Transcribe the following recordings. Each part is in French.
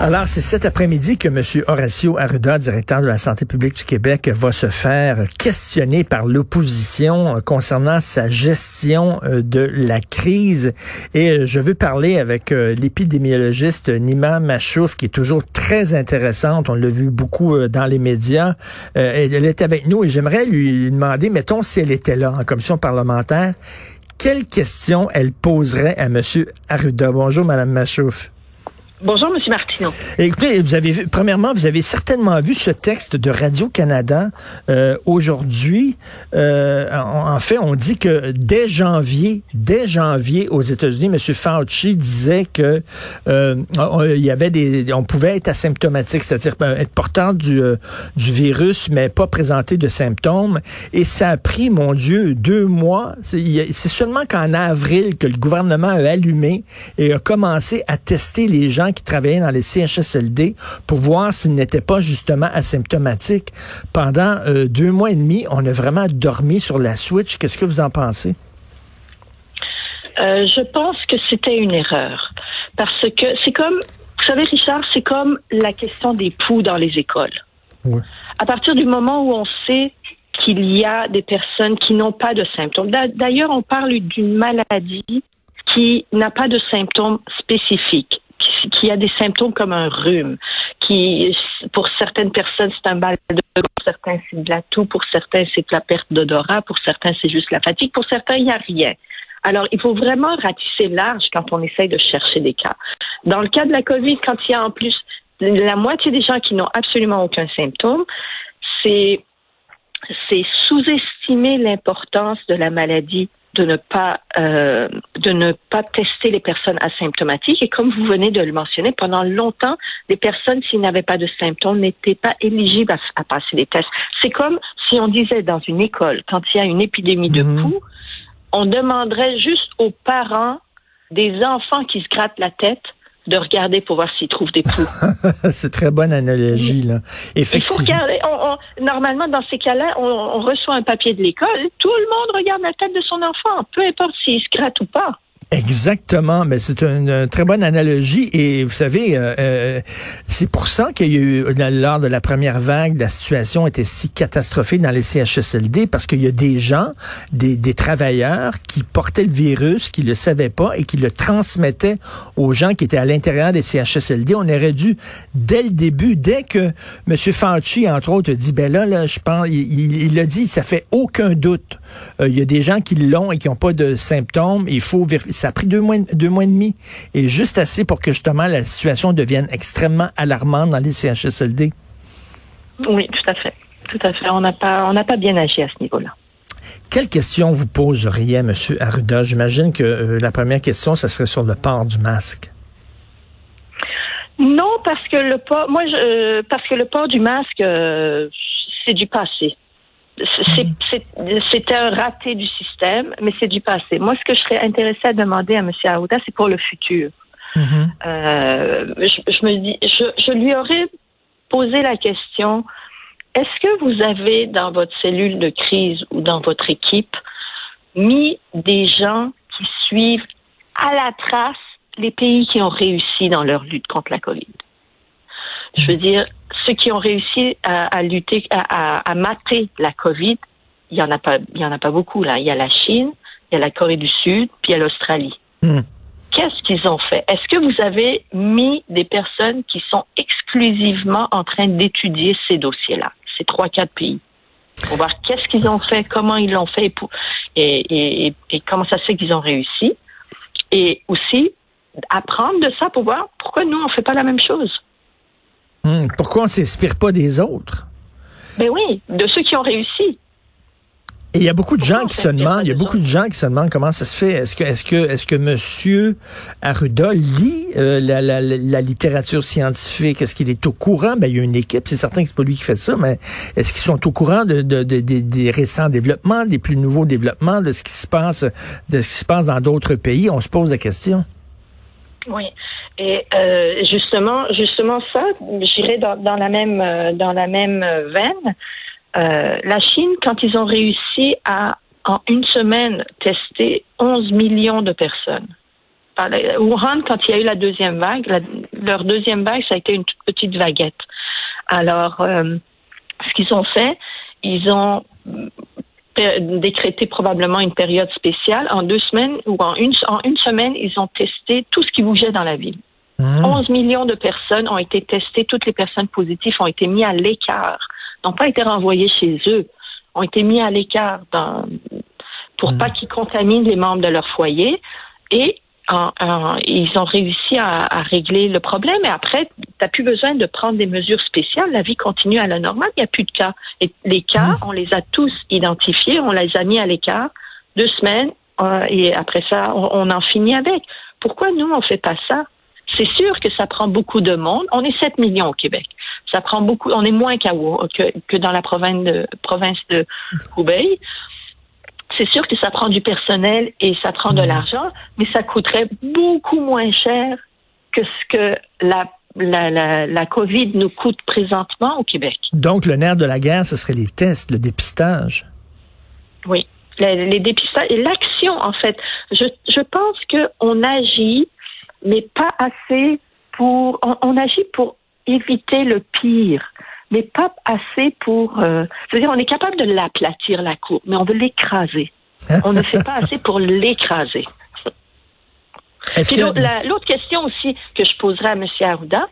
Alors, c'est cet après-midi que M. Horacio Arruda, directeur de la santé publique du Québec, va se faire questionner par l'opposition concernant sa gestion euh, de la crise. Et euh, je veux parler avec euh, l'épidémiologiste Nima Machouf, qui est toujours très intéressante. On l'a vu beaucoup dans les médias. Elle est avec nous et j'aimerais lui demander, mettons, si elle était là en commission parlementaire, quelles questions elle poserait à M. Arruda? Bonjour, Mme Machouf. Bonjour, M. Martineau. Écoutez, vous avez premièrement, vous avez certainement vu ce texte de Radio-Canada euh, aujourd'hui. Euh, en, fait, on dit que dès janvier, dès janvier aux États-Unis, M. Fauci disait que euh, il y avait des, on pouvait être asymptomatique, c'est-à-dire être porteur du, du virus, mais pas présenter de symptômes. Et ça a pris, mon Dieu, deux mois. C'est seulement qu'en avril que le gouvernement a allumé et a commencé à tester les gens qui travaillaient dans les CHSLD pour voir s'ils n'étaient pas justement asymptomatiques. Pendant euh, deux mois et demi, on a vraiment dormi sur la switch. Qu'est-ce que vous en pensez? Euh, je pense que c'était une erreur. Parce que c'est comme, vous savez, Richard, c'est comme la question des poux dans les écoles. À partir du moment où on sait qu'il y a des personnes qui n'ont pas de symptômes. D'ailleurs, on parle d'une maladie qui n'a pas de symptômes spécifiques qui a des symptômes comme un rhume, qui, pour certaines personnes, c'est un mal de pour certains, c'est de la toux, pour certains, c'est la perte d'odorat, pour certains, c'est juste la fatigue, pour certains, il n'y a rien. Alors, il faut vraiment ratisser large quand on essaye de chercher des cas. Dans le cas de la COVID, quand il y a en plus la moitié des gens qui n'ont absolument aucun symptôme, c'est sous-estimer l'importance de la maladie de ne pas euh, de ne pas tester les personnes asymptomatiques et comme vous venez de le mentionner pendant longtemps les personnes s'ils n'avaient pas de symptômes n'étaient pas éligibles à, passer les tests c'est comme si on disait dans une école quand il y a une épidémie de mmh. poux on demanderait juste aux parents des enfants qui se grattent la tête de regarder pour voir s'ils trouvent des poux. c'est très bonne analogie, là. Effectivement. Il faut regarder. normalement, dans ces cas-là, on, reçoit un papier de l'école. Tout le monde regarde la tête de son enfant, peu importe s'il se gratte ou pas. Exactement, mais c'est une, très bonne analogie et vous savez, euh, euh, c'est pour ça qu'il y a eu lors de la première vague, la situation était si catastrophique dans les CHSLD parce qu'il y a des gens, des, des travailleurs qui portaient le virus, qui le savaient pas et qui le transmettaient aux gens qui étaient à l'intérieur des CHSLD. On aurait dû dès le début, dès que M. Fauci entre autres dit ben là, là je pense, il, il, a dit, ça fait aucun doute. Euh, il y a des gens qui l'ont et qui n'ont pas de symptômes. Il faut vérifier ça a pris deux mois, deux mois et demi. Et juste assez pour que justement la situation devienne extrêmement alarmante dans les CHSLD. Oui, tout à fait. Tout à fait. On n'a pas, on n'a pas bien agi à ce niveau-là. Quelle question vous poseriez, M. Arruda? J'imagine que euh, la première question, ce serait sur le port du masque. Non, parce que le port, moi, je, euh, parce que le port du masque, euh, c'est du passé. C'était un raté du système, mais c'est du passé. Moi, ce que je serais intéressée à demander à M. Aouda, c'est pour le futur. Mm-hmm. euh, je, me dis, je, je lui aurais posé la question est-ce que vous avez dans votre cellule de crise ou dans votre équipe mis des gens qui suivent à la trace les pays qui ont réussi dans leur lutte contre la COVID? Je veux dire, ceux qui ont réussi à, lutter, à, à, mater la COVID, il y en a pas, il y en a pas beaucoup là. Il y a la Chine, il y a la Corée du Sud, puis il y a l'Australie. Hmm. Qu'est-ce qu'ils ont fait? Est-ce que vous avez mis des personnes qui sont exclusivement en train d'étudier ces dossiers-là, ces trois quatre pays, pour voir qu'est-ce qu'ils ont fait, comment ils l'ont fait, et, et, et comment ça se fait qu'ils ont réussi, et aussi apprendre de ça pour voir pourquoi nous on fait pas la même chose. Hmm, pourquoi on s'inspire pas des autres? Ben oui, de ceux qui ont réussi. Et il y a beaucoup de gens qui se demandent, il y a beaucoup de gens qui se demandent comment ça se fait. Est-ce que, est-ce que, est-ce que Monsieur Arruda lit euh, la, la, la, littérature scientifique? Est-ce qu'il est au courant? Ben il y a une équipe, c'est certain que c'est pas lui qui fait ça, mais est-ce qu'ils sont au courant de, de, de, des récents développements, des plus nouveaux développements, de ce qui se passe, de ce qui se passe dans d'autres pays? On se pose la question. Oui. Et euh, justement, justement ça, j'irai dans, dans, la même euh, dans la même veine. Euh, la Chine, quand ils ont réussi à en une semaine tester 11 millions de personnes, Wuhan, quand il y a eu la deuxième vague, leur deuxième vague, ça a été une toute petite vaguette. Alors, ce qu'ils ont fait, ils ont décrété probablement une période spéciale. En deux semaines ou en une, en une semaine, ils ont testé tout ce qui bougeait dans la ville. 11 mmh. millions de personnes ont été testées. Toutes les personnes positives ont été mises à l'écart, n'ont pas été renvoyées chez eux, ont été mis à l'écart pour mmh. pas qu'ils contaminent les membres de leur foyer. Et ils ont réussi à, régler le problème. Et après, tu n'as plus besoin de prendre des mesures spéciales. La vie continue à la normale. Il n'y a plus de cas. Et les cas, mmh. on les a tous identifiés. On les a mis à l'écart deux semaines. Euh, et après ça, on, on en finit avec. Pourquoi nous, on fait pas ça? C'est sûr que ça prend beaucoup de monde. On est 7 millions au Québec. Ça prend beaucoup. On est moins que, que dans la province de, province de. C'est sûr que ça prend du personnel et ça prend de mmh. l'argent, mais ça coûterait beaucoup moins cher que ce que la la, la, la, COVID nous coûte présentement au Québec. Donc, le nerf de la guerre, ce serait les tests, le dépistage. Oui, les, les dépistages et l'action, en fait. Je, je pense qu'on agit mais pas assez pour. On, agit pour éviter le pire, mais pas assez pour. Euh, c'est-à-dire, on est capable de l'aplatir la cour, mais on veut l'écraser. on ne fait pas assez pour l'écraser. L'autre question aussi que je poserai à M. Arruda,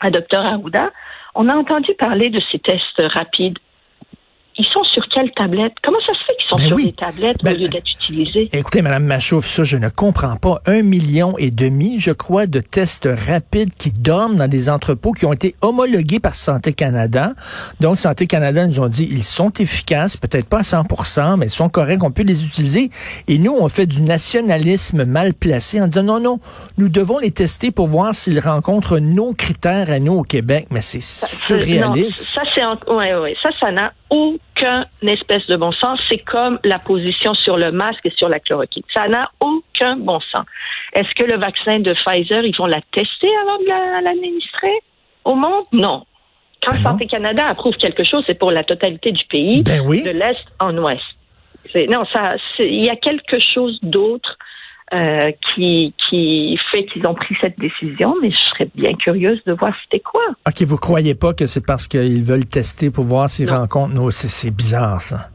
à Dr Arruda, on a entendu parler de ces tests rapides ils sont sur quelle tablette? Comment ça se fait qu'ils sont ben sur des tablettes au ben, lieu d'être utilisés? Écoutez, Madame Machouf, ça, je ne comprends pas. Un million et demi, je crois, de tests rapides qui dorment dans des entrepôts qui ont été homologués par Santé Canada. Donc, Santé Canada nous ont dit, ils sont efficaces, peut-être pas à 100% mais ils sont corrects, on peut les utiliser. Et nous, on fait du nationalisme mal placé en disant, non, non, nous devons les tester pour voir s'ils rencontrent nos critères à nous au Québec. Mais c'est surréaliste. ça, c'est, ouais, ouais, ça, ça n'a aucun espèce de bon sens. C'est comme la position sur le masque et sur la chloroquine. Ça n'a aucun bon sens. Est-ce que le vaccin de Pfizer, ils vont la tester avant de l'administrer au monde? Non. Quand ben Santé Canada approuve quelque chose, c'est pour la totalité du pays, ben de l'Est en Ouest. Non, ça, il y a quelque chose d'autre euh, qui, qui fait qu'ils ont pris cette décision, mais je serais bien curieuse de voir c'était quoi. OK, vous croyez pas que c'est parce qu'ils veulent tester pour voir s'ils rencontrent nos... C'est bizarre, ça.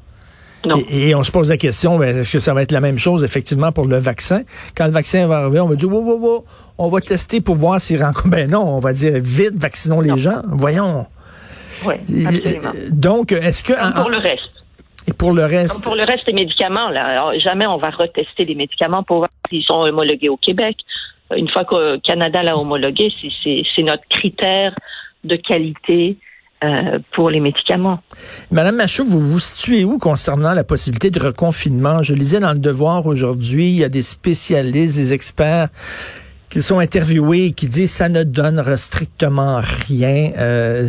Non. Et, on se pose la question, ben, est-ce que ça va être la même chose, effectivement, pour le vaccin? Quand le vaccin va arriver, on va dire, wow, wow, wow, on va tester pour voir s'ils rencontrent... Ben non, on va dire, vite, vaccinons les gens. Voyons. Oui, absolument. Donc, est-ce que... pour le reste. Et pour le reste? pour le reste des médicaments, là, jamais on va retester les médicaments pour voir s'ils sont homologués au Québec. Une fois que le Canada l'a homologué, c'est notre critère de qualité euh, pour les médicaments. Madame Machou, vous vous situez où concernant la possibilité de reconfinement? Je lisais dans le Devoir aujourd'hui, il y a des spécialistes, des experts sont interviewés qui disent ça ne donne strictement rien. Euh,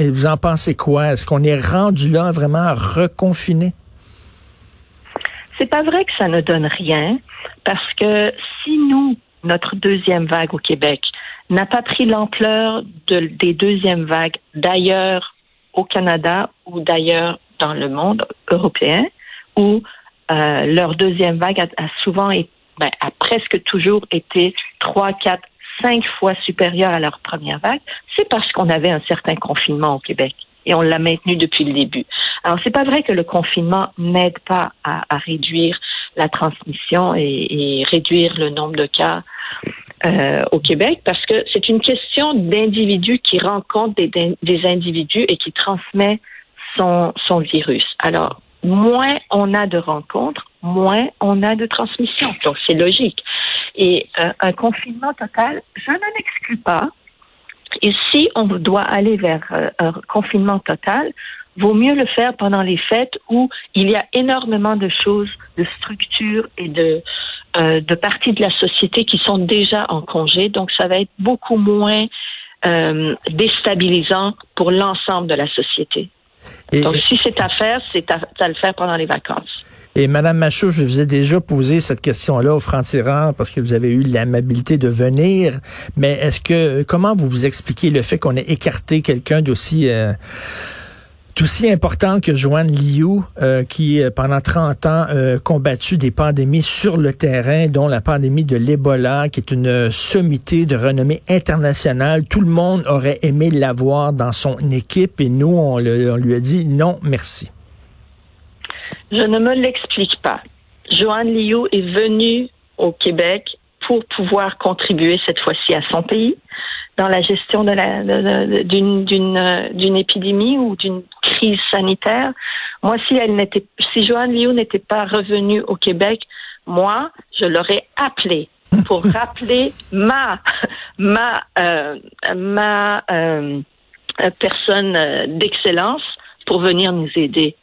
vous en pensez quoi? Est-ce qu'on est rendu là vraiment à reconfiner? C'est pas vrai que ça ne donne rien parce que si nous, notre deuxième vague au Québec, n'a pas pris l'ampleur de, des deuxièmes vagues d'ailleurs au Canada ou d'ailleurs dans le monde européen, où euh, leur deuxième vague a souvent été ben, a presque toujours été trois, quatre, cinq fois supérieure à leur première vague, c'est parce qu'on avait un certain confinement au Québec et on l'a maintenu depuis le début. Alors c'est pas vrai que le confinement n'aide pas à, réduire la transmission et, réduire le nombre de cas euh, au Québec parce que c'est une question d'individus qui rencontrent des, des, individus et qui transmet son, son virus. Alors moins on a de rencontres, moins on a de transmission. Donc, c'est logique. Et euh, un confinement total, je n'en exclus pas. Et si on doit aller vers euh, un confinement total, vaut mieux le faire pendant les fêtes où il y a énormément de choses, de structures et de, euh, de parties de la société qui sont déjà en congé. Donc, ça va être beaucoup moins déstabilisant pour l'ensemble de la société. Donc, si c'est à faire, c'est à, le faire pendant les vacances. Et Madame Machou, je vous ai déjà posé cette question-là au franc-tireur parce que vous avez eu l'amabilité de venir. Mais est-ce que comment vous vous expliquez le fait qu'on ait écarté quelqu'un d'aussi euh, aussi important que Joanne Liu, euh, qui euh, pendant 30 ans a combattu des pandémies sur le terrain, dont la pandémie de l'Ebola, qui est une sommité de renommée internationale. Tout le monde aurait aimé l'avoir dans son équipe et nous, on, on lui a dit non, merci. Je ne me l'explique pas. Joanne Liu est venue au Québec pour pouvoir contribuer cette fois-ci à son pays dans la gestion de la d'une d'une d'une épidémie ou d'une crise sanitaire. Moi, si elle n'était si Joanne Liu n'était pas revenue au Québec, moi, je l'aurais appelée pour rappeler ma ma euh, ma euh, personne d'excellence pour venir nous aider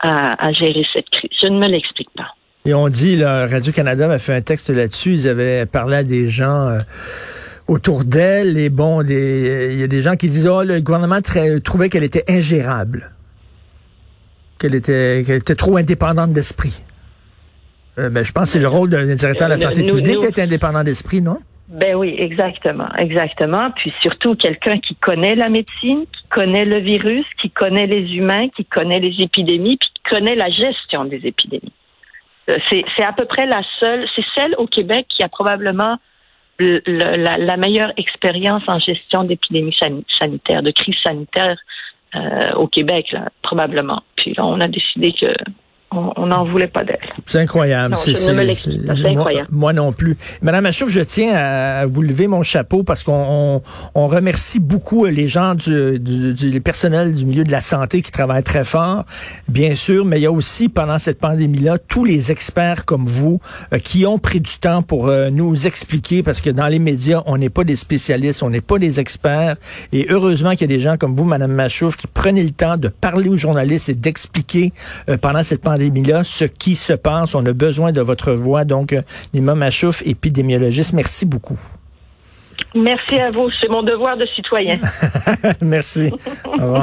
à, à gérer cette crise. Je ne me l'explique pas. Et on dit, Radio-Canada a fait un texte là-dessus, ils avaient parlé à des gens euh, autour d'elle, et bon, il y a des gens qui disent, oh, le gouvernement trouvait qu'elle était ingérable, qu'elle était, était trop indépendante d'esprit. Euh, ben, je pense que c'est le rôle d'un directeur de la santé publique d'être indépendant d'esprit, non? Ben oui, exactement, exactement. Puis surtout quelqu'un qui connaît la médecine, qui connaît le virus, qui connaît les humains, qui connaît les épidémies, puis qui connaît la gestion des épidémies. Euh, c'est à peu près la seule, c'est celle au Québec qui a probablement la, meilleure expérience en gestion d'épidémie sanitaire, de crise sanitaire euh, au Québec, là, probablement. Puis là, on a décidé que on n'en voulait pas d'elle. C'est incroyable. C'est incroyable. Moi, non plus. Madame Achouf, je tiens à vous lever mon chapeau parce qu'on on, remercie beaucoup les gens du, du, du personnel du milieu de la santé qui travaillent très fort, bien sûr, mais il y a aussi pendant cette pandémie-là tous les experts comme vous euh, qui ont pris du temps pour euh, nous expliquer parce que dans les médias, on n'est pas des spécialistes, on n'est pas des experts et heureusement qu'il y a des gens comme vous, Madame Machouf, qui prenaient le temps de parler aux journalistes et d'expliquer euh, pendant cette pandémie ce qui se passe. On a besoin de votre voix. Donc, euh, Nima Machouf, épidémiologiste, merci beaucoup. Merci à vous. C'est mon devoir de citoyen. merci. Au revoir.